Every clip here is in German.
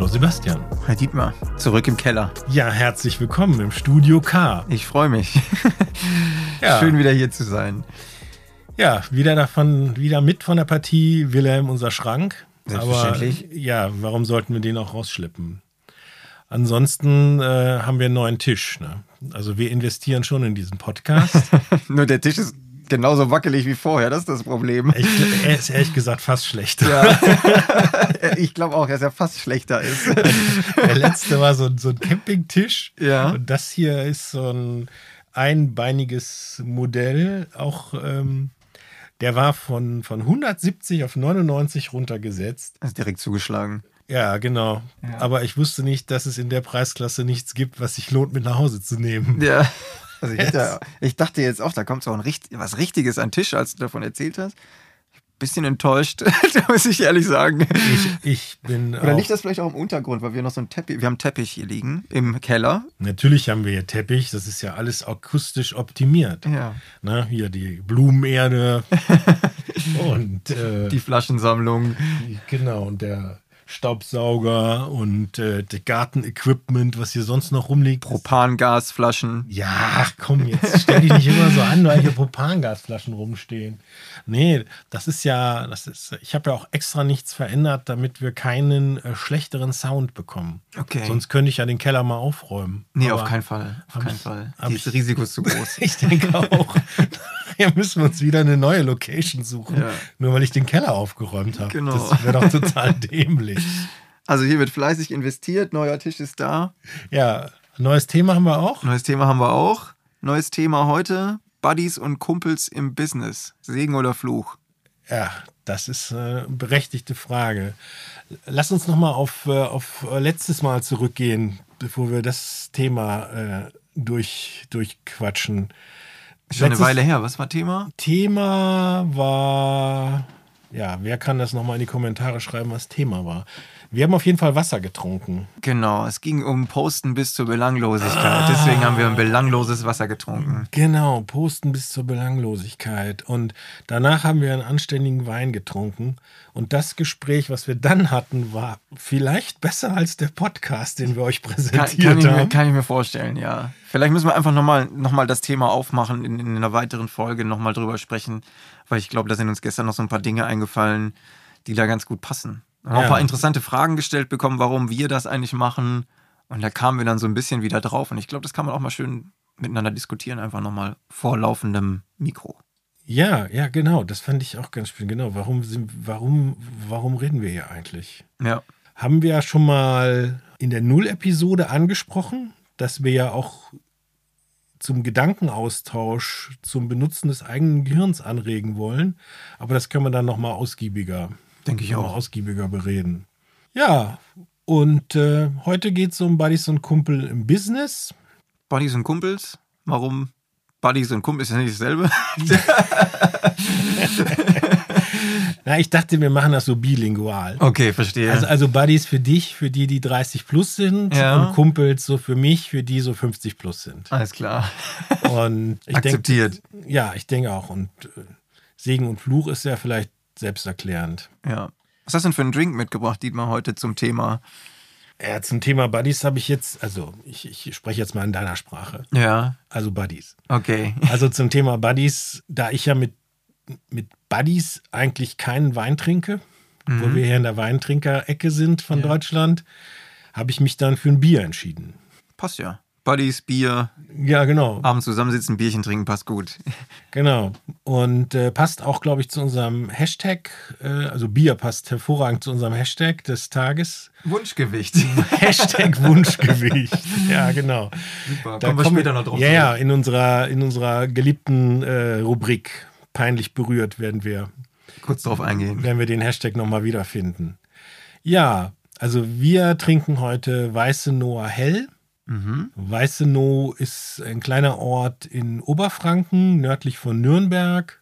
Hallo Sebastian. Hi Dietmar, zurück im Keller. Ja, herzlich willkommen im Studio K. Ich freue mich. ja. Schön wieder hier zu sein. Ja, wieder davon, wieder mit von der Partie Wilhelm unser Schrank. Selbstverständlich. Aber, ja, warum sollten wir den auch rausschleppen? Ansonsten äh, haben wir einen neuen Tisch. Ne? Also wir investieren schon in diesen Podcast. Nur der Tisch ist genauso wackelig wie vorher, das ist das Problem. Ich, er ist ehrlich gesagt fast schlechter. Ja. ich glaube auch, dass er fast schlechter ist. Der letzte war so, so ein Campingtisch. Ja. Und das hier ist so ein einbeiniges Modell. Auch ähm, der war von, von 170 auf 99 runtergesetzt. Ist direkt zugeschlagen. Ja, genau. Ja. Aber ich wusste nicht, dass es in der Preisklasse nichts gibt, was sich lohnt, mit nach Hause zu nehmen. Ja. Also ich, hätte, ich dachte jetzt auch, da kommt so ein Richt was Richtiges an Tisch, als du davon erzählt hast. Bisschen enttäuscht, muss ich ehrlich sagen. Ich, ich bin. Oder liegt das vielleicht auch im Untergrund, weil wir noch so einen Teppich, wir haben einen Teppich hier liegen im Keller. Natürlich haben wir hier Teppich, das ist ja alles akustisch optimiert. Ja. Na, hier die Blumenerde und äh, die Flaschensammlung. Genau, und der Staubsauger und äh, Gartenequipment, was hier sonst noch rumliegt. Propangasflaschen. Ja, komm, jetzt stell dich nicht immer so an, weil hier Propangasflaschen rumstehen. Nee, das ist ja, das ist, ich habe ja auch extra nichts verändert, damit wir keinen äh, schlechteren Sound bekommen. Okay. Sonst könnte ich ja den Keller mal aufräumen. Nee, Aber auf keinen Fall. Auf keinen ich, Fall. Das Risiko ist zu groß. ich denke auch. Hier müssen wir uns wieder eine neue Location suchen. Ja. Nur weil ich den Keller aufgeräumt habe. Genau. Das wäre doch total dämlich. Also hier wird fleißig investiert, neuer Tisch ist da. Ja, neues Thema haben wir auch. Neues Thema haben wir auch. Neues Thema heute: Buddies und Kumpels im Business. Segen oder Fluch? Ja, das ist eine berechtigte Frage. Lass uns nochmal auf, äh, auf letztes Mal zurückgehen, bevor wir das Thema äh, durch, durchquatschen. Schon Letztes eine Weile her. Was war Thema? Thema war, ja, wer kann das nochmal in die Kommentare schreiben, was Thema war? Wir haben auf jeden Fall Wasser getrunken. Genau, es ging um Posten bis zur Belanglosigkeit. Ah, Deswegen haben wir ein belangloses Wasser getrunken. Genau, Posten bis zur Belanglosigkeit. Und danach haben wir einen anständigen Wein getrunken. Und das Gespräch, was wir dann hatten, war vielleicht besser als der Podcast, den wir euch präsentiert kann, kann haben. Mir, kann ich mir vorstellen, ja. Vielleicht müssen wir einfach nochmal noch mal das Thema aufmachen, in, in einer weiteren Folge nochmal drüber sprechen, weil ich glaube, da sind uns gestern noch so ein paar Dinge eingefallen, die da ganz gut passen. Haben ja. ein paar interessante Fragen gestellt bekommen, warum wir das eigentlich machen. Und da kamen wir dann so ein bisschen wieder drauf. Und ich glaube, das kann man auch mal schön miteinander diskutieren, einfach nochmal vor laufendem Mikro. Ja, ja, genau. Das fand ich auch ganz spannend. Genau. Warum, sind, warum, warum reden wir hier eigentlich? Ja. Haben wir ja schon mal in der Null-Episode angesprochen, dass wir ja auch zum Gedankenaustausch, zum Benutzen des eigenen Gehirns anregen wollen. Aber das können wir dann nochmal ausgiebiger Denke ich auch. Ausgiebiger bereden. Ja, und äh, heute geht es um Buddies und Kumpel im Business. Buddies und Kumpels? Warum Buddies und Kumpels ist ja nicht dasselbe? Na, ich dachte, wir machen das so bilingual. Okay, verstehe. Also, also Buddies für dich, für die, die 30 plus sind ja. und Kumpels so für mich, für die so 50 plus sind. Alles klar. Und ich Akzeptiert. Denk, ja, ich denke auch. Und äh, Segen und Fluch ist ja vielleicht selbsterklärend. Ja. Was hast du denn für einen Drink mitgebracht, Dietmar, heute zum Thema? Ja, zum Thema Buddies habe ich jetzt, also ich, ich spreche jetzt mal in deiner Sprache. Ja. Also Buddies. Okay. Also zum Thema Buddies, da ich ja mit, mit Buddies eigentlich keinen Wein trinke, mhm. wo wir hier in der Weintrinker-Ecke sind von ja. Deutschland, habe ich mich dann für ein Bier entschieden. Passt ja. Buddies, Bier. Ja, genau. Abends zusammensitzen, Bierchen trinken, passt gut. Genau. Und äh, passt auch, glaube ich, zu unserem Hashtag. Äh, also Bier passt hervorragend zu unserem Hashtag des Tages. Wunschgewicht. Hashtag Wunschgewicht. Ja, genau. Super. Da kommen wir später noch drauf. Ja, ja, in unserer, in unserer geliebten äh, Rubrik Peinlich berührt werden wir. Kurz drauf eingehen. Werden wir den Hashtag nochmal wiederfinden. Ja, also wir trinken heute Weiße Noah Hell. Mhm. Weißenow ist ein kleiner Ort in Oberfranken, nördlich von Nürnberg.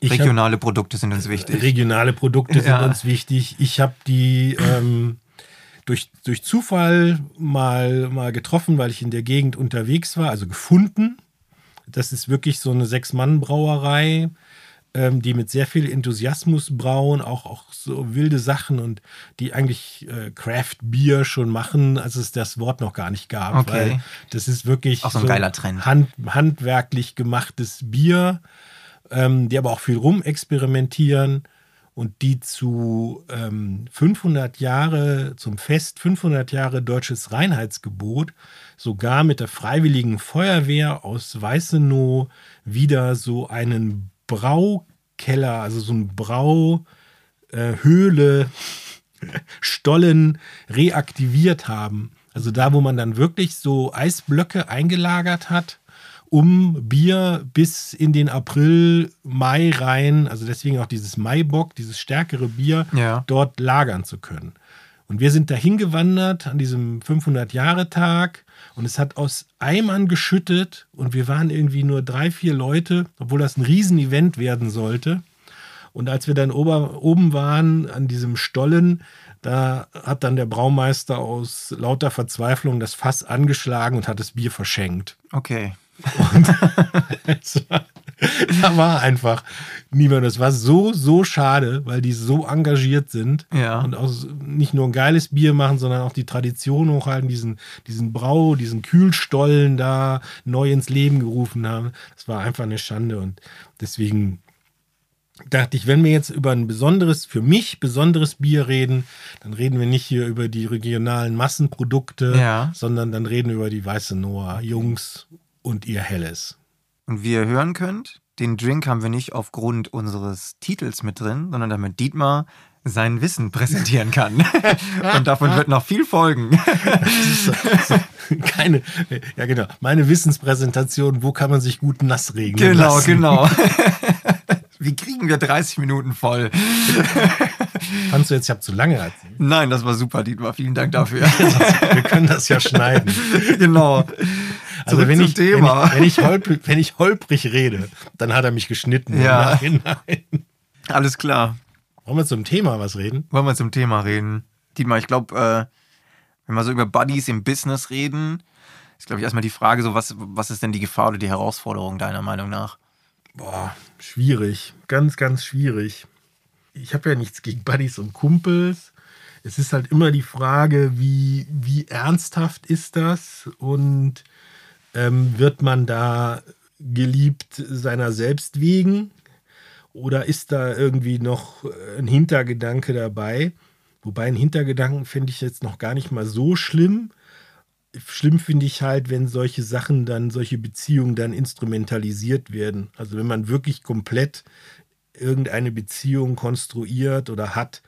Ich regionale hab, Produkte sind uns wichtig. Regionale Produkte sind uns wichtig. Ich habe die ähm, durch, durch Zufall mal, mal getroffen, weil ich in der Gegend unterwegs war, also gefunden. Das ist wirklich so eine Sechs-Mann-Brauerei ähm, die mit sehr viel Enthusiasmus brauen, auch, auch so wilde Sachen und die eigentlich äh, Craft Beer schon machen, als es das Wort noch gar nicht gab. Okay. Weil das ist wirklich Auch so ein geiler Trend. Hand, handwerklich gemachtes Bier, ähm, die aber auch viel rumexperimentieren und die zu ähm, 500 Jahre, zum Fest 500 Jahre deutsches Reinheitsgebot, sogar mit der Freiwilligen Feuerwehr aus Weißenow wieder so einen Braukeller, also so ein Brauhöhle, äh, Stollen reaktiviert haben. Also da, wo man dann wirklich so Eisblöcke eingelagert hat, um Bier bis in den April, Mai rein, also deswegen auch dieses Maibock, dieses stärkere Bier, Ja. dort lagern zu können. Und wir sind dahin gewandert an diesem 500-Jahre-Tag und es hat aus Eimern geschüttet und wir waren irgendwie nur drei, vier Leute, obwohl das ein Riesenevent werden sollte. Und als wir dann ober, oben waren an diesem Stollen, da hat dann der Braumeister aus lauter Verzweiflung das Fass angeschlagen und hat das Bier verschenkt. Okay. Es war, da war einfach niemand. Es war so, so schade, weil die so engagiert sind Ja. und auch nicht nur ein geiles Bier machen, sondern auch die Tradition hochhalten, diesen, diesen Brau, diesen Kühlstollen da neu ins Leben gerufen haben. Das war einfach eine Schande und deswegen dachte ich, wenn wir jetzt über ein besonderes, für mich besonderes Bier reden, dann reden wir nicht hier über die regionalen Massenprodukte, Ja. sondern dann reden wir über die Weiße Noah Jungs und ihr Helles. Und wie ihr hören könnt, den Drink haben wir nicht aufgrund unseres Titels mit drin, sondern damit Dietmar sein Wissen präsentieren kann. Und davon wird noch viel folgen. Keine, ja genau, meine Wissenspräsentation, wo kann man sich gut nass regeln Genau, lassen. genau. Wie kriegen wir 30 Minuten voll? Fandst du jetzt, ich habe zu lange erzählt? Nein, das war super, Dietmar. Vielen Dank dafür. Wir können das ja schneiden. genau. Also wenn ich, Thema. Wenn, ich, wenn, ich holprig, wenn ich holprig rede, dann hat er mich geschnitten. Ja. Im Nachhinein. Alles klar. Wollen wir zum Thema was reden? Wollen wir zum Thema reden? Dietmar, ich glaube, äh, wenn wir so über Buddies im Business reden, ist, glaube ich, erstmal die Frage, so, was, was ist denn die Gefahr oder die Herausforderung deiner Meinung nach? Boah, schwierig. Ganz, ganz schwierig. Ich habe ja nichts gegen Buddies und Kumpels. Es ist halt immer die Frage, wie, wie ernsthaft ist das und ähm, wird man da geliebt seiner selbst wegen oder ist da irgendwie noch ein Hintergedanke dabei? Wobei ein Hintergedanken finde ich jetzt noch gar nicht mal so schlimm. Schlimm finde ich halt, wenn solche Sachen dann, solche Beziehungen dann instrumentalisiert werden. Also wenn man wirklich komplett irgendeine Beziehung konstruiert oder hat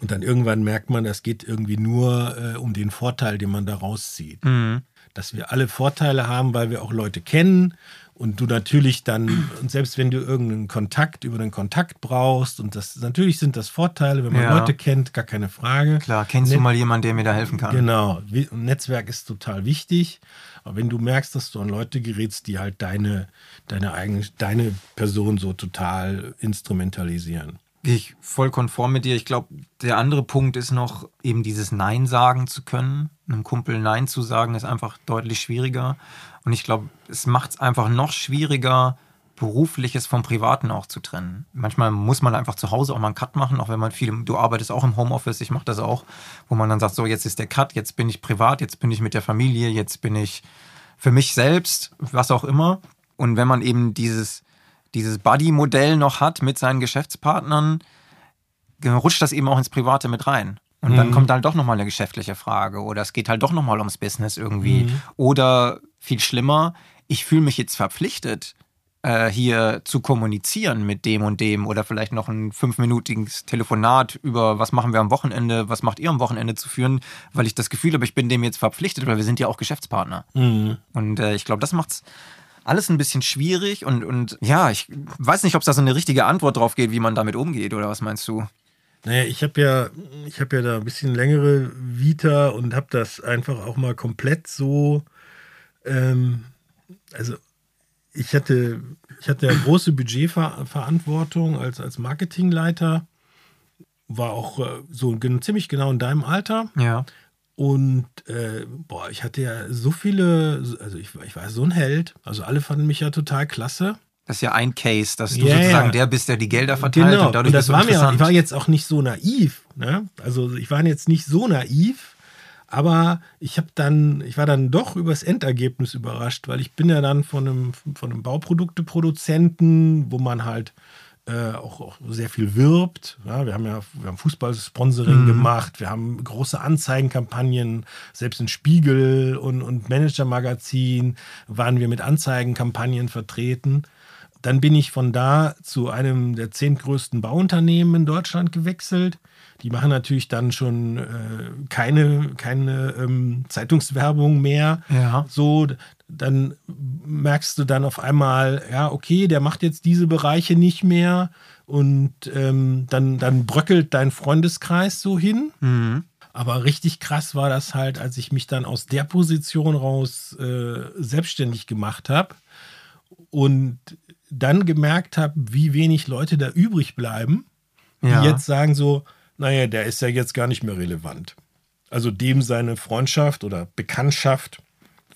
und dann irgendwann merkt man, das geht irgendwie nur äh, um den Vorteil, den man daraus zieht. Mhm. Dass wir alle Vorteile haben, weil wir auch Leute kennen und du natürlich dann, und selbst wenn du irgendeinen Kontakt über den Kontakt brauchst, und das natürlich sind das Vorteile, wenn man Ja. Leute kennt, gar keine Frage. Klar, kennst du Net- mal jemanden, der mir da helfen kann? Genau, Netzwerk ist total wichtig. Aber wenn du merkst, dass du an Leute gerätst, die halt deine, deine eigene, deine Person so total instrumentalisieren. Gehe ich voll konform mit dir. Ich glaube, der andere Punkt ist noch, eben dieses Nein sagen zu können. Einem Kumpel Nein zu sagen, ist einfach deutlich schwieriger. Und ich glaube, es macht es einfach noch schwieriger, Berufliches vom Privaten auch zu trennen. Manchmal muss man einfach zu Hause auch mal einen Cut machen, auch wenn man viel, du arbeitest auch im Homeoffice, ich mache das auch, wo man dann sagt, so jetzt ist der Cut, jetzt bin ich privat, jetzt bin ich mit der Familie, jetzt bin ich für mich selbst, was auch immer. Und wenn man eben dieses, dieses Buddy-Modell noch hat mit seinen Geschäftspartnern, rutscht das eben auch ins Private mit rein. Und dann kommt halt doch nochmal eine geschäftliche Frage oder es geht halt doch nochmal ums Business irgendwie. Oder viel schlimmer, ich fühle mich jetzt verpflichtet, äh, hier zu kommunizieren mit dem und dem oder vielleicht noch ein fünfminütiges Telefonat über was machen wir am Wochenende, was macht ihr am Wochenende zu führen, weil ich das Gefühl habe, ich bin dem jetzt verpflichtet, weil wir sind ja auch Geschäftspartner. Und äh, ich glaube, das macht's alles ein bisschen schwierig und, und ja, ich weiß nicht, ob es da so eine richtige Antwort drauf geht, wie man damit umgeht, oder was meinst du? Naja, ich habe ja, ich habe ja da ein bisschen längere Vita und habe das einfach auch mal komplett so, ähm, also ich hatte, ich hatte ja große Budgetverantwortung als, als Marketingleiter, war auch äh, so ziemlich genau in deinem Alter. Ja. Und äh, boah, ich hatte ja so viele, also ich, war- ich war so ein Held. Also alle fanden mich ja total klasse. Das ist ja ein Case, dass du Ja, sozusagen ja. der bist, der die Gelder verteilt Genau, und dadurch und das war mir, ich war jetzt auch nicht so naiv. Ne? Also ich war jetzt nicht so naiv, aber ich habe dann, ich war dann doch übers Endergebnis überrascht, weil ich bin ja dann von einem, von einem Bauprodukteproduzenten, wo man halt äh, auch, auch sehr viel wirbt. Ja, wir haben ja wir haben Fußballsponsoring gemacht, wir haben große Anzeigenkampagnen, selbst in Spiegel und, und Manager-Magazin waren wir mit Anzeigenkampagnen vertreten. Dann bin ich von da zu einem der zehn größten Bauunternehmen in Deutschland gewechselt. Die machen natürlich dann schon äh, keine, keine ähm, Zeitungswerbung mehr. Ja. So, dann merkst du dann auf einmal, ja, okay, der macht jetzt diese Bereiche nicht mehr und ähm, dann, dann bröckelt dein Freundeskreis so hin. Mhm. Aber richtig krass war das halt, als ich mich dann aus der Position raus äh, selbstständig gemacht habe und dann gemerkt habe, wie wenig Leute da übrig bleiben, Ja. die jetzt sagen so, naja, der ist ja jetzt gar nicht mehr relevant. Also dem seine Freundschaft oder Bekanntschaft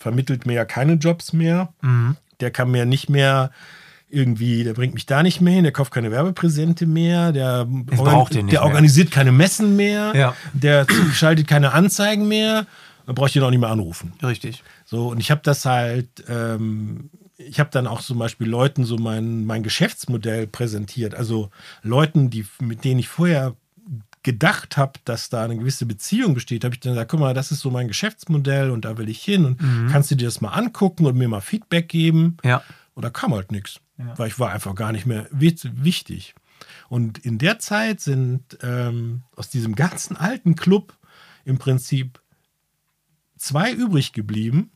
vermittelt mir ja keine Jobs mehr. Mhm. Der kann mir nicht mehr irgendwie, der bringt mich da nicht mehr hin, der kauft keine Werbepräsente mehr, der, nicht der mehr. organisiert keine Messen mehr, Ja. der schaltet keine Anzeigen mehr, dann brauche ich den auch nicht mehr anrufen. Richtig. So, und ich habe das halt, ähm, ich habe dann auch zum Beispiel Leuten so mein, mein Geschäftsmodell präsentiert. Also Leuten, die, mit denen ich vorher gedacht habe, dass da eine gewisse Beziehung besteht, habe ich dann gesagt, guck mal, das ist so mein Geschäftsmodell und da will ich hin und kannst du dir das mal angucken und mir mal Feedback geben? Ja. Und da kam halt nichts, Ja. weil ich war einfach gar nicht mehr wichtig. Und in der Zeit sind ähm, aus diesem ganzen alten Club im Prinzip zwei übrig geblieben,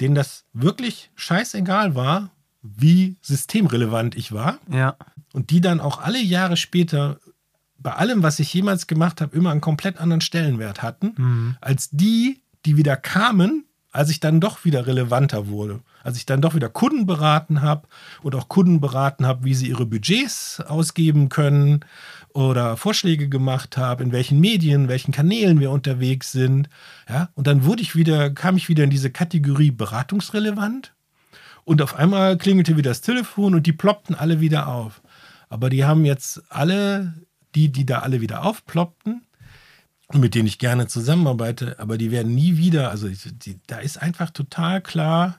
denen das wirklich scheißegal war, wie systemrelevant ich war. Ja. Und die dann auch alle Jahre später bei allem, was ich jemals gemacht habe, immer einen komplett anderen Stellenwert hatten, Mhm. als die, die wieder kamen, als ich dann doch wieder relevanter wurde. Als ich dann doch wieder Kunden beraten habe und auch Kunden beraten habe, wie sie ihre Budgets ausgeben können oder Vorschläge gemacht habe, in welchen Medien, in welchen Kanälen wir unterwegs sind. Ja, und dann wurde ich wieder, kam ich wieder in diese Kategorie beratungsrelevant. Und auf einmal klingelte wieder das Telefon und die ploppten alle wieder auf. Aber die haben jetzt alle, die, die da alle wieder aufploppten, und mit denen ich gerne zusammenarbeite, aber die werden nie wieder, also die, da ist einfach total klar,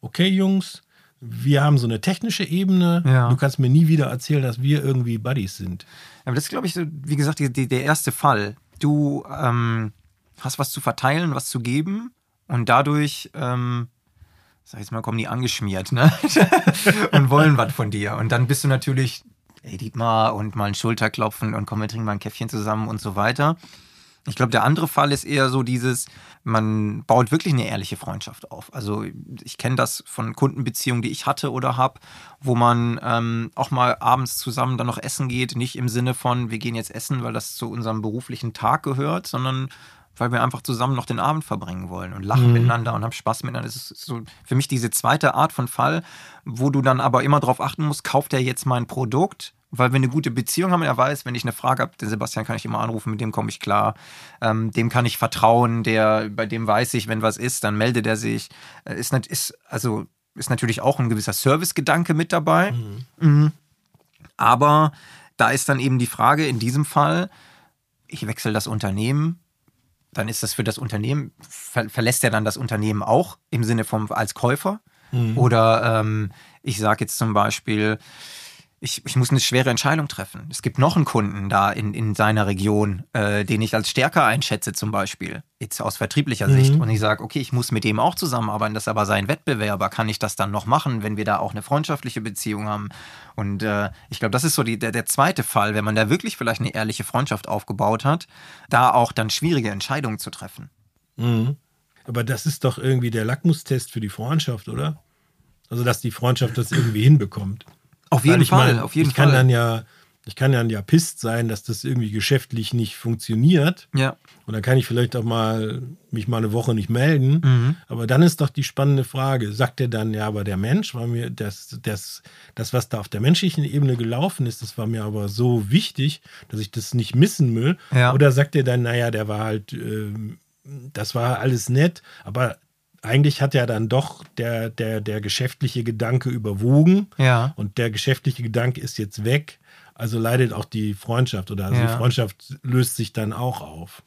okay Jungs, wir haben so eine technische Ebene, Ja. du kannst mir nie wieder erzählen, dass wir irgendwie Buddies sind. Aber das ist, glaube ich, wie gesagt, die, die, der erste Fall. Du ähm, hast was zu verteilen, was zu geben und dadurch, ähm, sag ich jetzt mal, kommen die angeschmiert, ne? und wollen was von dir. Und dann bist du natürlich, ey Dietmar, und mal ein Schulterklopfen und komm, wir trinken mal ein Käffchen zusammen und so weiter. Ich glaube, der andere Fall ist eher so dieses, man baut wirklich eine ehrliche Freundschaft auf. Also ich kenne das von Kundenbeziehungen, die ich hatte oder habe, wo man ähm, auch mal abends zusammen dann noch essen geht. Nicht im Sinne von, wir gehen jetzt essen, weil das zu unserem beruflichen Tag gehört, sondern weil wir einfach zusammen noch den Abend verbringen wollen und lachen miteinander und haben Spaß miteinander. Das ist so für mich diese zweite Art von Fall, wo du dann aber immer darauf achten musst, kauft er jetzt mein Produkt? Weil wir eine gute Beziehung haben, er weiß, wenn ich eine Frage habe, den Sebastian kann ich immer anrufen, mit dem komme ich klar, ähm, dem kann ich vertrauen, der, bei dem weiß ich, wenn was ist, dann meldet er sich. Äh, Ist, ist, also, ist natürlich auch ein gewisser Servicegedanke mit dabei. Mhm. Aber da ist dann eben die Frage, in diesem Fall, ich wechsle das Unternehmen, dann ist das für das Unternehmen, ver verlässt er dann das Unternehmen auch im Sinne von als Käufer? Oder ähm, ich sage jetzt zum Beispiel, ich, ich muss eine schwere Entscheidung treffen. Es gibt noch einen Kunden da in, in seiner Region, äh, den ich als stärker einschätze, zum Beispiel, jetzt aus vertrieblicher Sicht. Und ich sage, okay, ich muss mit dem auch zusammenarbeiten, das ist aber sein Wettbewerber. Kann ich das dann noch machen, wenn wir da auch eine freundschaftliche Beziehung haben? Und äh, ich glaube, das ist so die, der, der zweite Fall, wenn man da wirklich vielleicht eine ehrliche Freundschaft aufgebaut hat, da auch dann schwierige Entscheidungen zu treffen. Mhm. Aber das ist doch irgendwie der Lackmustest für die Freundschaft, oder? Also, dass die Freundschaft das irgendwie hinbekommt. Auf jeden Fall, mein, auf jeden ich kann Fall. dann ja, ich kann dann ja pisst sein, dass das irgendwie geschäftlich nicht funktioniert. ja. Und dann kann ich vielleicht auch mal mich mal eine Woche nicht melden. Mhm. Aber dann ist doch die spannende Frage: Sagt er dann, ja, aber der Mensch war mir, das, das, das, was da auf der menschlichen Ebene gelaufen ist, das war mir aber so wichtig, dass ich das nicht missen will. Ja. Oder sagt er dann, naja, der war halt, ähm, das war alles nett, aber eigentlich hat ja dann doch der, der, der geschäftliche Gedanke überwogen. Ja. Und der geschäftliche Gedanke ist jetzt weg. Also leidet auch die Freundschaft oder also Ja. die Freundschaft löst sich dann auch auf.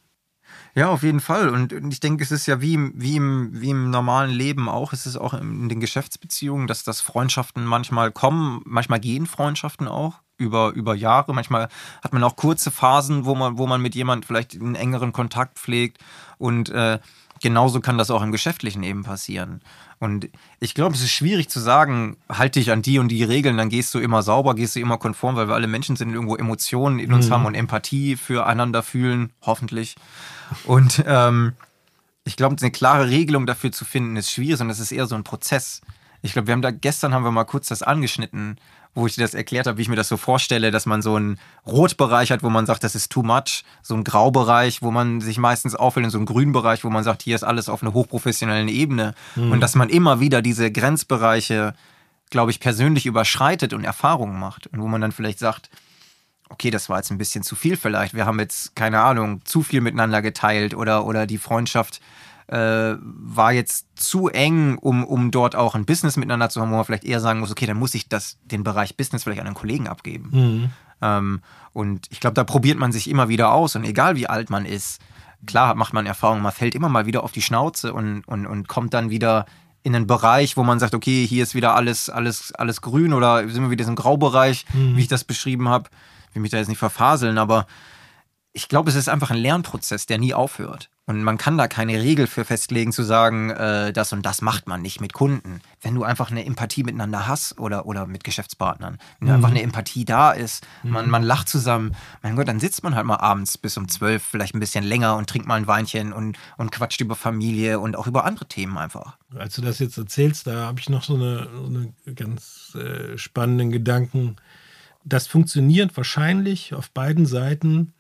Ja, auf jeden Fall. Und ich denke, es ist ja wie, im- wie, im, wie im normalen Leben auch, es ist auch in den Geschäftsbeziehungen, dass, dass Freundschaften manchmal kommen, manchmal gehen Freundschaften auch über, über Jahre. Manchmal hat man auch kurze Phasen, wo man, wo man mit jemand vielleicht einen engeren Kontakt pflegt. Und äh, genauso kann das auch im Geschäftlichen eben passieren. Und ich glaube, es ist schwierig zu sagen, halte dich an die und die Regeln, dann gehst du immer sauber, gehst du immer konform, weil wir alle Menschen sind, irgendwo Emotionen in uns haben und Empathie füreinander fühlen, hoffentlich. Und ähm, ich glaube, eine klare Regelung dafür zu finden, ist schwierig, sondern es ist eher so ein Prozess. Ich glaube, wir haben da gestern haben wir mal kurz das angeschnitten, wo ich dir das erklärt habe, wie ich mir das so vorstelle, dass man so einen Rotbereich hat, wo man sagt, das ist too much, so einen Graubereich, wo man sich meistens auffällt, und so einen Grünbereich, wo man sagt, hier ist alles auf einer hochprofessionellen Ebene. Und dass man immer wieder diese Grenzbereiche, glaube ich, persönlich überschreitet und Erfahrungen macht. Und wo man dann vielleicht sagt, okay, das war jetzt ein bisschen zu viel vielleicht. Wir haben jetzt, keine Ahnung, zu viel miteinander geteilt oder, oder die Freundschaft äh, war jetzt zu eng, um, um dort auch ein Business miteinander zu haben, wo man vielleicht eher sagen muss, okay, dann muss ich das, den Bereich Business vielleicht an einen Kollegen abgeben. Ähm, und ich glaube, da probiert man sich immer wieder aus und egal wie alt man ist, klar macht man Erfahrungen, man fällt immer mal wieder auf die Schnauze und, und, und kommt dann wieder in einen Bereich, wo man sagt, okay, hier ist wieder alles, alles, alles grün oder sind wir wieder in diesem Graubereich, wie ich das beschrieben habe. Ich will mich da jetzt nicht verfaseln, aber ich glaube, es ist einfach ein Lernprozess, der nie aufhört. Und man kann da keine Regel für festlegen, zu sagen, äh, das und das macht man nicht mit Kunden. Wenn du einfach eine Empathie miteinander hast oder, oder mit Geschäftspartnern, wenn einfach eine Empathie da ist, man, man lacht zusammen, mein Gott, dann sitzt man halt mal abends bis um zwölf, vielleicht ein bisschen länger und trinkt mal ein Weinchen und, und quatscht über Familie und auch über andere Themen einfach. Als du das jetzt erzählst, da habe ich noch so eine, so eine ganz äh, spannenden Gedanken. Das funktioniert wahrscheinlich auf beiden Seiten,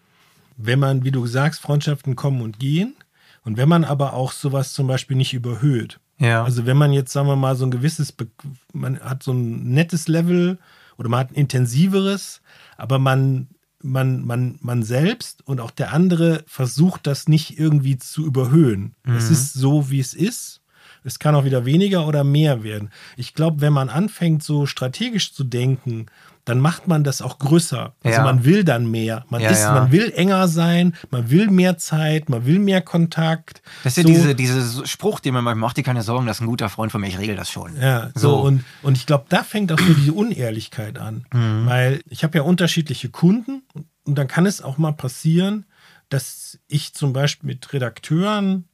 wenn man, wie du sagst, Freundschaften kommen und gehen. Und wenn man aber auch sowas zum Beispiel nicht überhöht. Ja. Also wenn man jetzt, sagen wir mal, so ein gewisses, Be man hat so ein nettes Level oder man hat ein intensiveres, aber man, man, man, man selbst und auch der andere versucht das nicht irgendwie zu überhöhen. Es ist so, wie es ist. Es kann auch wieder weniger oder mehr werden. Ich glaube, wenn man anfängt, so strategisch zu denken, dann macht man das auch größer. Also Ja. man will dann mehr. Man, Ja, ist, ja. man will enger sein, man will mehr Zeit, man will mehr Kontakt. Das ist ja So- diese, diese Spruch, den man manchmal macht, dir keine Sorgen, das ist ein guter Freund von mir, ich regel das schon. Ja, so, So. und, und ich glaube, da fängt auch so diese Unehrlichkeit an. Weil ich habe ja unterschiedliche Kunden und dann kann es auch mal passieren, dass ich zum Beispiel mit Redakteuren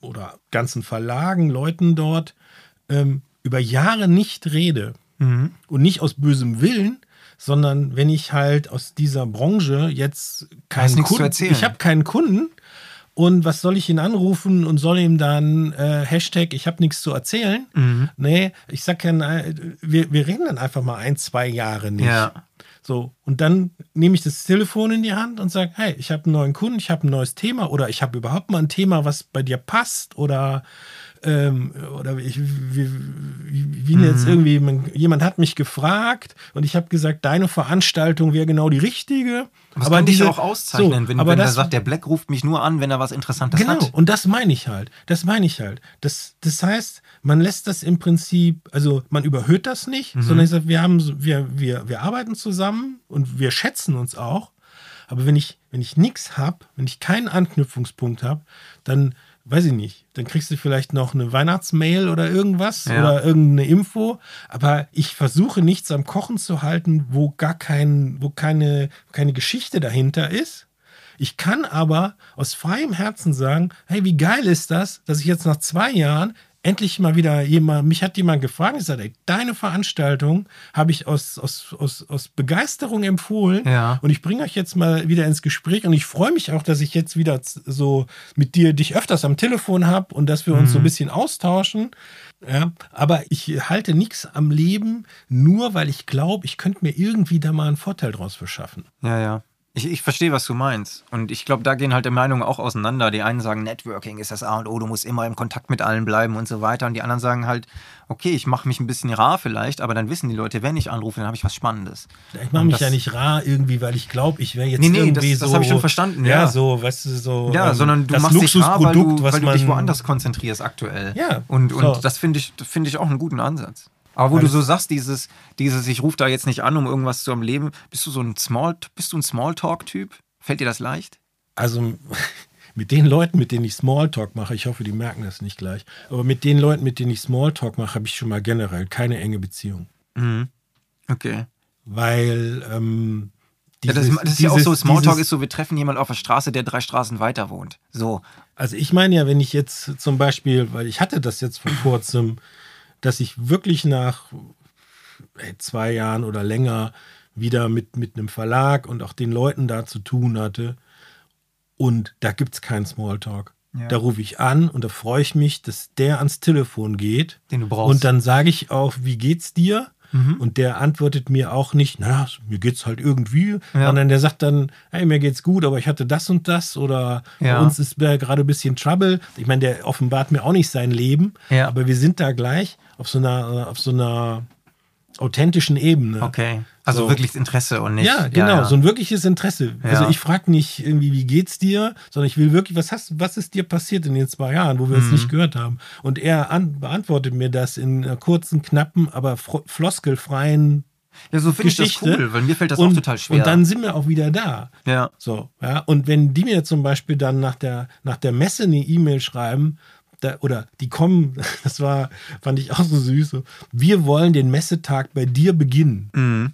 oder ganzen Verlagen, Leuten dort ähm, über Jahre nicht rede. Und nicht aus bösem Willen, sondern wenn ich halt aus dieser Branche jetzt keinen Kunden, ich habe keinen Kunden und was soll ich ihn anrufen und soll ihm dann äh, Hashtag, ich habe nichts zu erzählen? Mhm. Nee, ich sag ja, wir, wir reden dann einfach mal ein, zwei Jahre nicht. Ja. So, und dann nehme ich das Telefon in die Hand und sage, hey, ich habe einen neuen Kunden, ich habe ein neues Thema oder ich habe überhaupt mal ein Thema, was bei dir passt oder ähm, oder ich, wie, wie, wie jetzt irgendwie, man, jemand hat mich gefragt und ich habe gesagt, deine Veranstaltung wäre genau die richtige. Das kann dich diese- auch auszeichnen, so, wenn, aber wenn er das, sagt, der Black ruft mich nur an, wenn er was Interessantes Genau, hat. und das meine ich halt. Das meine ich halt. Das, das heißt, man lässt das im Prinzip, also man überhöht das nicht, Mhm. sondern ich sage, wir haben, wir, wir, wir arbeiten zusammen und wir schätzen uns auch. Aber wenn ich, wenn ich nichts habe, wenn ich keinen Anknüpfungspunkt habe, dann weiß ich nicht, dann kriegst du vielleicht noch eine Weihnachtsmail oder irgendwas Ja. oder irgendeine Info. Aber ich versuche nichts am Kochen zu halten, wo gar kein, wo keine, keine Geschichte dahinter ist. Ich kann aber aus freiem Herzen sagen, hey, wie geil ist das, dass ich jetzt nach zwei Jahren endlich mal wieder jemand, mich hat jemand gefragt, ich sagte, ey, deine Veranstaltung habe ich aus, aus, aus, aus Begeisterung empfohlen Ja. und ich bringe euch jetzt mal wieder ins Gespräch und ich freue mich auch, dass ich jetzt wieder so mit dir dich öfters am Telefon habe und dass wir uns so ein bisschen austauschen. Ja, aber ich halte nichts am Leben, nur weil ich glaube, ich könnte mir irgendwie da mal einen Vorteil draus verschaffen. Ja, ja. Ich, ich verstehe, was du meinst. Und ich glaube, da gehen halt die Meinungen auch auseinander. Die einen sagen, Networking ist das A und O, du musst immer im Kontakt mit allen bleiben und so weiter. Und die anderen sagen halt, okay, ich mache mich ein bisschen rar vielleicht, aber dann wissen die Leute, wenn ich anrufe, dann habe ich was Spannendes. Ich mache mich ja nicht rar irgendwie, weil ich glaube, ich wäre jetzt nee, nee, irgendwie das, so. Das habe ich schon verstanden. Ja, Ja, so, weißt du, so. ja ähm, sondern du das machst dich rar, weil, du, weil du dich woanders konzentrierst aktuell. Ja, Und, und so. das finde ich, finde ich auch einen guten Ansatz. Aber wo Weil du es- so sagst, dieses, dieses, ich rufe da jetzt nicht an, um irgendwas zu am Leben, bist du so ein Small, bist du ein Smalltalk-Typ? Fällt dir das leicht? Also mit den Leuten, mit denen ich Smalltalk mache, ich hoffe, die merken das nicht gleich, aber mit den Leuten, mit denen ich Smalltalk mache, habe ich schon mal generell keine enge Beziehung. Mhm. Okay. Weil ähm, Ja, das, dieses- das ist ja auch so, dieses- Smalltalk dieses- ist so, wir treffen jemanden auf der Straße, der drei Straßen weiter wohnt. So. Also ich meine ja, wenn ich jetzt zum Beispiel, weil ich hatte das jetzt vor kurzem, dass ich wirklich nach ey, zwei Jahren oder länger wieder mit, mit einem Verlag und auch den Leuten da zu tun hatte. Und da gibt es keinen Smalltalk. Ja. Da rufe ich an und da freue ich mich, dass der ans Telefon geht. Den du brauchst. Und dann sage ich auch, wie geht's dir? Mhm. Und der antwortet mir auch nicht, na, mir geht's halt irgendwie, Ja. sondern der sagt dann, hey, mir geht's gut, aber ich hatte das und das oder Ja. bei uns ist äh, gerade ein bisschen Trouble. Ich meine, der offenbart mir auch nicht sein Leben, Ja. aber wir sind da gleich auf so einer, auf so einer authentischen Ebene. Okay. Also So. wirklich Interesse und nicht. Ja, genau, ja. so ein wirkliches Interesse. Also Ja. ich frage nicht irgendwie, wie geht's dir, sondern ich will wirklich, was hast, was ist dir passiert in den zwei Jahren, wo wir Mhm. uns nicht gehört haben? Und er an, beantwortet mir das in einer kurzen, knappen, aber floskelfreien ja, so finde ich das cool, weil mir fällt das und, auch total schwer. Und dann sind wir auch wieder da. ja. So, ja. Und wenn die mir zum Beispiel dann nach der, nach der Messe eine E-Mail schreiben, da, oder die kommen, das war, fand ich auch so süß, so, wir wollen den Messetag bei dir beginnen. Mhm.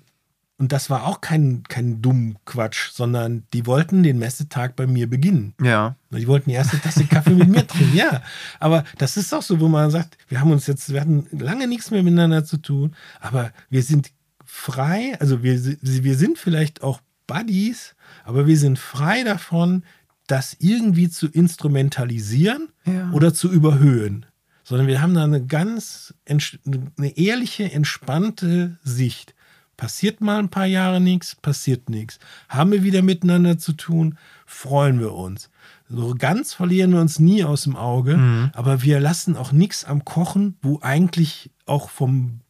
Und das war auch kein, kein dumm Quatsch, sondern die wollten den Messetag bei mir beginnen. Ja. Die wollten die erste Tasse Kaffee mit mir trinken, ja. Aber das ist auch so, wo man sagt, wir haben uns jetzt, wir hatten lange nichts mehr miteinander zu tun, aber wir sind frei, also wir, wir sind vielleicht auch Buddies, aber wir sind frei davon, das irgendwie zu instrumentalisieren Ja. oder zu überhöhen. Sondern wir haben da eine ganz, eine ehrliche, entspannte Sicht. Passiert mal ein paar Jahre nichts, passiert nichts. Haben wir wieder miteinander zu tun, freuen wir uns. So ganz verlieren wir uns nie aus dem Auge, Mhm. aber wir lassen auch nichts am Kochen, wo eigentlich auch vom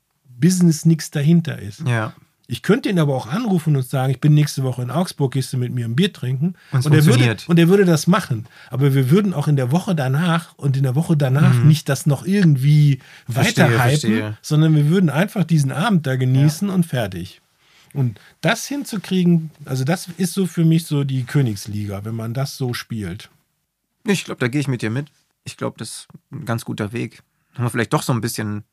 Business nichts dahinter ist. Ja. Ich könnte ihn aber auch anrufen und sagen, ich bin nächste Woche in Augsburg, gehst du mit mir ein Bier trinken? Und er würde, und er würde das machen. Aber wir würden auch in der Woche danach und in der Woche danach nicht das noch irgendwie Mhm. Verstehe, weiter hypen, verstehe. sondern wir würden einfach diesen Abend da genießen und fertig. Und das hinzukriegen, also das ist so für mich so die Königsliga, wenn man das so spielt. Ich glaube, da gehe ich mit dir mit. Ich glaube, das ist ein ganz guter Weg. Haben wir vielleicht doch so ein bisschen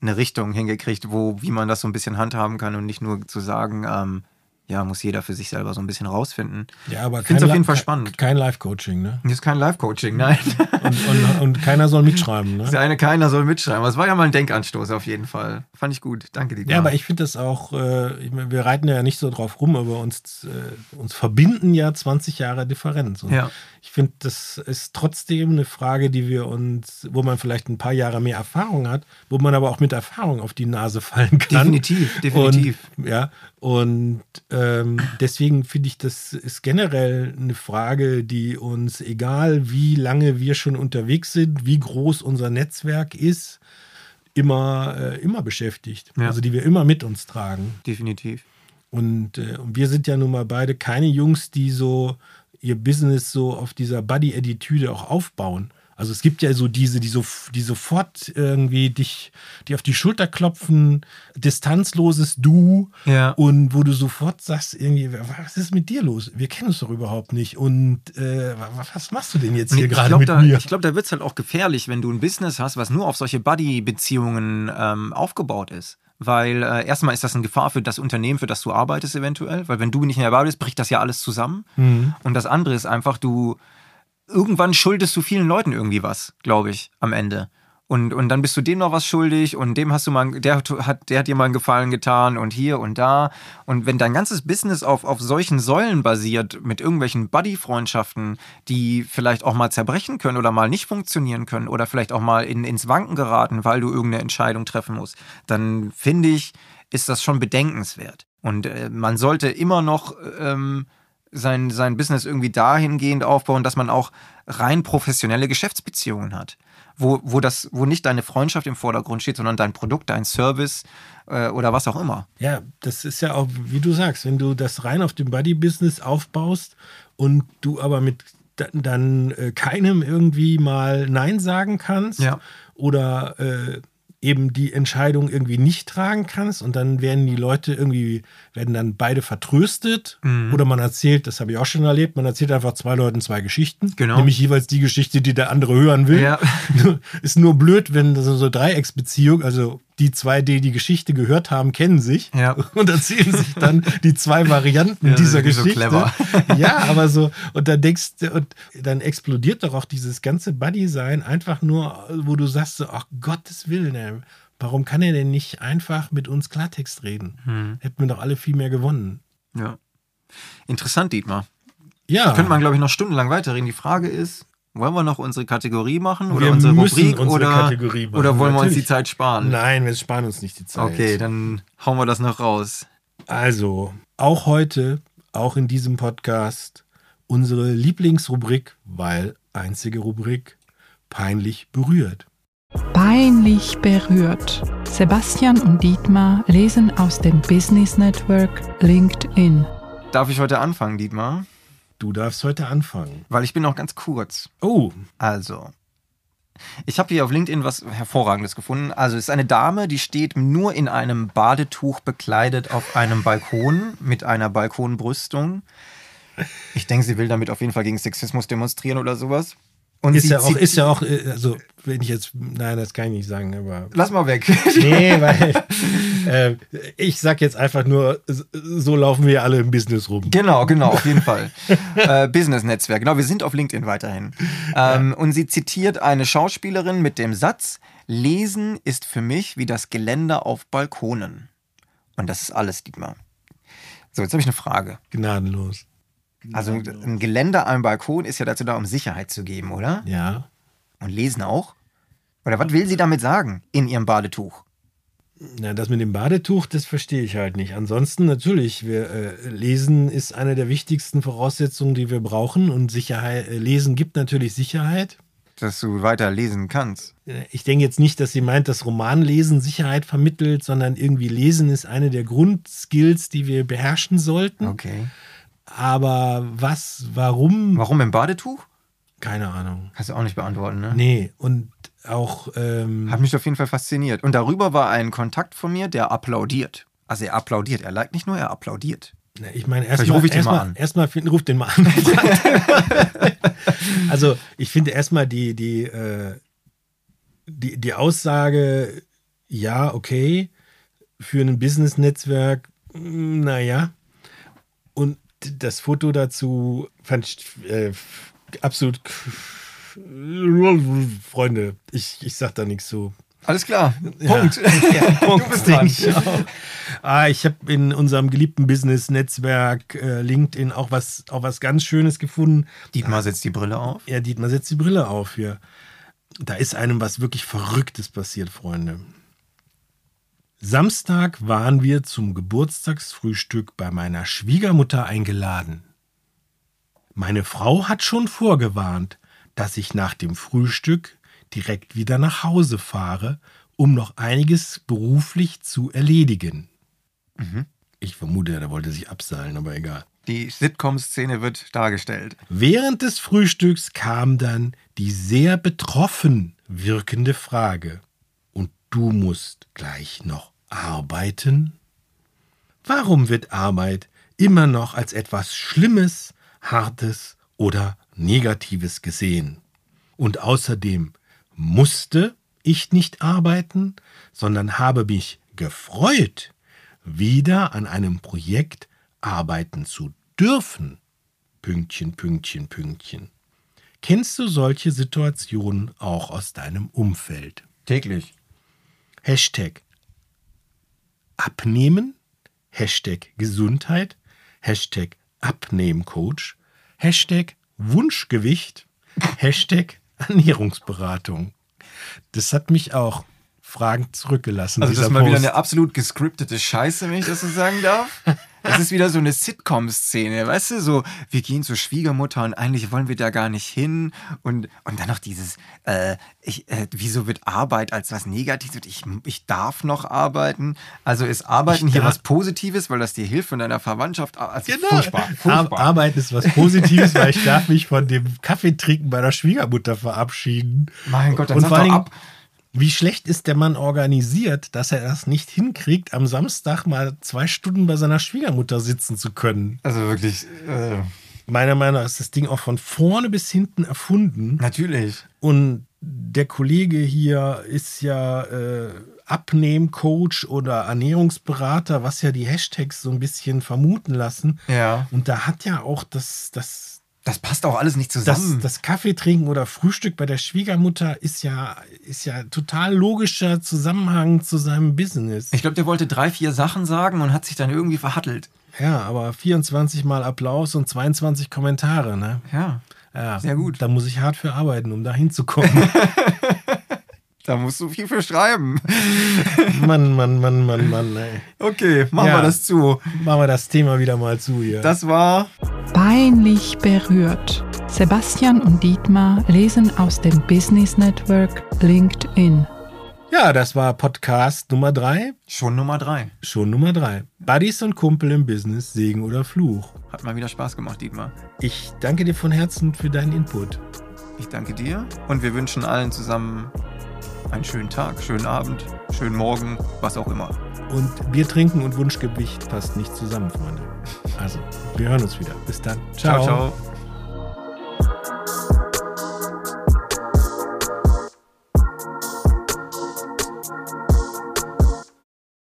eine Richtung hingekriegt, wo, wie man das so ein bisschen handhaben kann und nicht nur zu sagen, ähm, ja, muss jeder für sich selber so ein bisschen rausfinden. Ja, aber Ich find's kein auf jeden Fall spannend. Kein Live-Coaching, ne? Das ist kein Live-Coaching, nein. Und, und, und keiner soll mitschreiben, ne? Das eine keiner soll mitschreiben. Aber es war ja mal ein Denkanstoß auf jeden Fall. Fand ich gut. Danke dir. Ja, aber ich finde das auch, äh, wir reiten ja nicht so drauf rum, aber uns, äh, uns verbinden ja 20 Jahre Differenz. Und Ja. ich finde, das ist trotzdem eine Frage, die wir uns, wo man vielleicht ein paar Jahre mehr Erfahrung hat, wo man aber auch mit Erfahrung auf die Nase fallen kann. Definitiv, definitiv. Und, ja, und ähm, deswegen finde ich, das ist generell eine Frage, die uns, egal wie lange wir schon unterwegs sind, wie groß unser Netzwerk ist, immer, äh, immer beschäftigt. Ja. Also die wir immer mit uns tragen. Definitiv. Und, äh, und wir sind ja nun mal beide keine Jungs, die so ihr Business so auf dieser Buddy-Attitüde auch aufbauen. Also es gibt ja so diese, die, so, die sofort irgendwie dich, die auf die Schulter klopfen, distanzloses Du Ja. und wo du sofort sagst, irgendwie, was ist mit dir los? Wir kennen uns doch überhaupt nicht. Und äh, was machst du denn jetzt hier ich gerade glaube, mit da, mir? ich glaub, da wird es halt auch gefährlich, wenn du ein Business hast, was nur auf solche Buddy-Beziehungen ähm, aufgebaut ist. Weil äh, erstmal ist das eine Gefahr für das Unternehmen, für das du arbeitest eventuell. Weil wenn du nicht mehr dabei bist, bricht das ja alles zusammen. Mhm. Und das andere ist einfach, du irgendwann schuldest du vielen Leuten irgendwie was, glaube ich, am Ende. Und, und dann bist du dem noch was schuldig und dem hast du mal, der hat, der hat dir mal einen Gefallen getan und hier und da. Und wenn dein ganzes Business auf, auf solchen Säulen basiert, mit irgendwelchen Buddy-Freundschaften, die vielleicht auch mal zerbrechen können oder mal nicht funktionieren können oder vielleicht auch mal in, ins Wanken geraten, weil du irgendeine Entscheidung treffen musst, dann finde ich, ist das schon bedenkenswert. Und äh, man sollte immer noch ähm, sein, sein Business irgendwie dahingehend aufbauen, dass man auch rein professionelle Geschäftsbeziehungen hat. Wo, wo, das, wo nicht deine Freundschaft im Vordergrund steht, sondern dein Produkt, dein Service äh, oder was auch immer. Ja, das ist ja auch, wie du sagst, wenn du das rein auf dem Buddy-Business aufbaust und du aber mit dann äh, keinem irgendwie mal Nein sagen kannst Ja. oder äh, eben die Entscheidung irgendwie nicht tragen kannst und dann werden die Leute irgendwie, werden dann beide vertröstet Mhm. oder man erzählt, das habe ich auch schon erlebt, man erzählt einfach zwei Leuten zwei Geschichten, Genau. nämlich jeweils die Geschichte, die der andere hören will. Ja. Ist nur blöd, wenn das so Dreiecksbeziehung, also die zwei, die die Geschichte gehört haben, kennen sich Ja. und erzählen sich dann die zwei Varianten Ja, dieser ist so Geschichte. clever. Ja, aber so, und dann denkst du, und dann explodiert doch auch dieses ganze Buddy-Sein einfach nur, wo du sagst, so, ach Gottes Willen, warum kann er denn nicht einfach mit uns Klartext reden? Hm. Hätten wir doch alle viel mehr gewonnen. Ja. Interessant, Dietmar. Ja, Könnte man, glaube ich, noch stundenlang weiterreden. Die Frage ist, wollen wir noch unsere Kategorie machen oder Wir unsere müssen Rubrik unsere oder, Kategorie machen, oder wollen wir uns die. Zeit sparen? Nein, wir sparen uns nicht die Zeit. Okay, dann hauen wir das noch raus. Also, auch heute, auch in diesem Podcast, unsere Lieblingsrubrik, weil einzige Rubrik, peinlich berührt. Peinlich berührt. Sebastian und Dietmar lesen aus dem Business Network LinkedIn. Darf ich heute anfangen, Dietmar? Du darfst heute anfangen. Weil ich bin noch ganz kurz. Oh, Also, ich habe hier auf LinkedIn was Hervorragendes gefunden. Also, es ist eine Dame, die steht nur in einem Badetuch bekleidet auf einem Balkon mit einer Balkonbrüstung. Ich denke, sie will damit auf jeden Fall gegen Sexismus demonstrieren oder sowas. Und ist ja, auch, ist ja auch, äh, also, wenn ich jetzt, nein, das kann ich nicht sagen, aber. Lass mal weg. Nee, weil äh, ich sag jetzt einfach nur, so laufen wir alle im Business rum. Genau, genau, auf jeden Fall. äh, Business-Netzwerk. Genau, wir sind auf LinkedIn weiterhin. Ähm, Und sie zitiert eine Schauspielerin mit dem Satz: Lesen ist für mich wie das Geländer auf Balkonen. Und das ist alles, Dietmar. So, jetzt habe ich eine Frage. Gnadenlos. Also, ein Geländer am Balkon ist ja dazu da, um Sicherheit zu geben, oder? Ja. Und Lesen auch? Oder was will sie damit sagen in ihrem Badetuch? Na, das mit dem Badetuch, das verstehe ich halt nicht. Ansonsten natürlich, wir äh, lesen ist eine der wichtigsten Voraussetzungen, die wir brauchen und Sicherheit. Äh, lesen gibt natürlich Sicherheit. Dass du weiter lesen kannst. Äh, Ich denke jetzt nicht, dass sie meint, dass Romanlesen Sicherheit vermittelt, sondern irgendwie Lesen ist eine der Grundskills, die wir beherrschen sollten. Okay. Aber was, warum? Warum im Badetuch? Keine Ahnung. Kannst du auch nicht beantworten, ne? Nee, und auch ähm, Hat mich auf jeden Fall fasziniert. Und darüber war ein Kontakt von mir, der applaudiert. Also er applaudiert. Er liked nicht nur, er applaudiert. Na, Ich meine, erstmal rufe ich den mal erstmal an. erstmal finden, ruf den mal an. also ich finde erstmal die, die, äh, die, die Aussage, ja, okay, für ein Business-Netzwerk, mm, naja. Und das Foto dazu fand ich äh, absolut Freunde, ich, ich sag da nichts zu. Alles klar. Ja. Punkt. Ja, Punkt. Du bist dran. Auch. Ah, ich habe in unserem geliebten Business-Netzwerk äh, LinkedIn auch was, auch was ganz Schönes gefunden. Dietmar setzt die Brille auf. Ja, Dietmar setzt die Brille auf hier. Da ist einem was wirklich Verrücktes passiert, Freunde. Samstag waren wir zum Geburtstagsfrühstück bei meiner Schwiegermutter eingeladen. Meine Frau hat schon vorgewarnt, dass ich nach dem Frühstück direkt wieder nach Hause fahre, um noch einiges beruflich zu erledigen. Ich vermute, er wollte sich abseilen, aber egal. Die Sitcom-Szene wird dargestellt. Während des Frühstücks kam dann die sehr betroffen wirkende Frage. Und du musst gleich noch arbeiten? Warum wird Arbeit immer noch als etwas Schlimmes, Hartes oder Negatives gesehen? Und außerdem musste ich nicht arbeiten, sondern habe mich gefreut, wieder an einem Projekt arbeiten zu dürfen. Pünktchen, Pünktchen, Pünktchen. Kennst du solche Situationen auch aus deinem Umfeld? Täglich. Hashtag Abnehmen, Hashtag Gesundheit, Hashtag Abnehmcoach, Hashtag Wunschgewicht, Hashtag Ernährungsberatung. Das hat mich auch fragend zurückgelassen. Also das ist mal wieder Post. eine absolut gescriptete Scheiße, wenn ich das so sagen darf. Das ist wieder so eine Sitcom-Szene, weißt du, so, wir gehen zur Schwiegermutter und eigentlich wollen wir da gar nicht hin. Und, und dann noch dieses, äh, ich, äh, wieso wird Arbeit als was Negatives? Ich, ich darf noch arbeiten. Also ist Arbeiten Ich hier was Positives, weil das dir hilft von deiner Verwandtschaft. Also Genau. furchtbar, Ar furchtbar. Arbeit ist was Positives, weil ich darf mich von dem Kaffeetrinken meiner Schwiegermutter verabschieden. Mein Gott, dann Und sag doch ab. Wie schlecht ist der Mann organisiert, dass er das nicht hinkriegt, am Samstag mal zwei Stunden bei seiner Schwiegermutter sitzen zu können? Also wirklich, äh, Meiner Meinung nach ist das Ding auch von vorne bis hinten erfunden. natürlich. Und der Kollege hier ist ja äh, Abnehmcoach oder Ernährungsberater, was ja die Hashtags so ein bisschen vermuten lassen. Ja. Und da hat ja auch das, das, Das passt auch alles nicht das, zusammen. das Kaffeetrinken oder Frühstück bei der Schwiegermutter ist ja, ist ja total logischer Zusammenhang zu seinem Business. ich glaube, der wollte drei, vier Sachen sagen und hat sich dann irgendwie verhattelt. Ja, aber 24 Mal Applaus und 22 Kommentare, ne? Ja. Ja, Sehr gut. Da muss ich hart für arbeiten, um da hinzukommen. Da musst du viel für schreiben. Mann, Mann, Mann, Mann, Mann, ey. Okay, machen Ja. wir das zu. Machen wir das Thema wieder mal zu hier. Das war Peinlich berührt. Sebastian und Dietmar lesen aus dem Business Network LinkedIn. ja, das war Podcast Nummer drei, schon Nummer drei. schon Nummer drei. Buddies und Kumpel im Business, Segen oder Fluch. Hat mal wieder Spaß gemacht, Dietmar. Ich danke dir von Herzen für deinen Input. Ich danke dir und wir wünschen allen zusammen einen schönen Tag, schönen Abend, schönen Morgen, was auch immer. Und Bier trinken und Wunschgewicht passt nicht zusammen, Freunde. Also, wir hören uns wieder. Bis dann. ciao. ciao.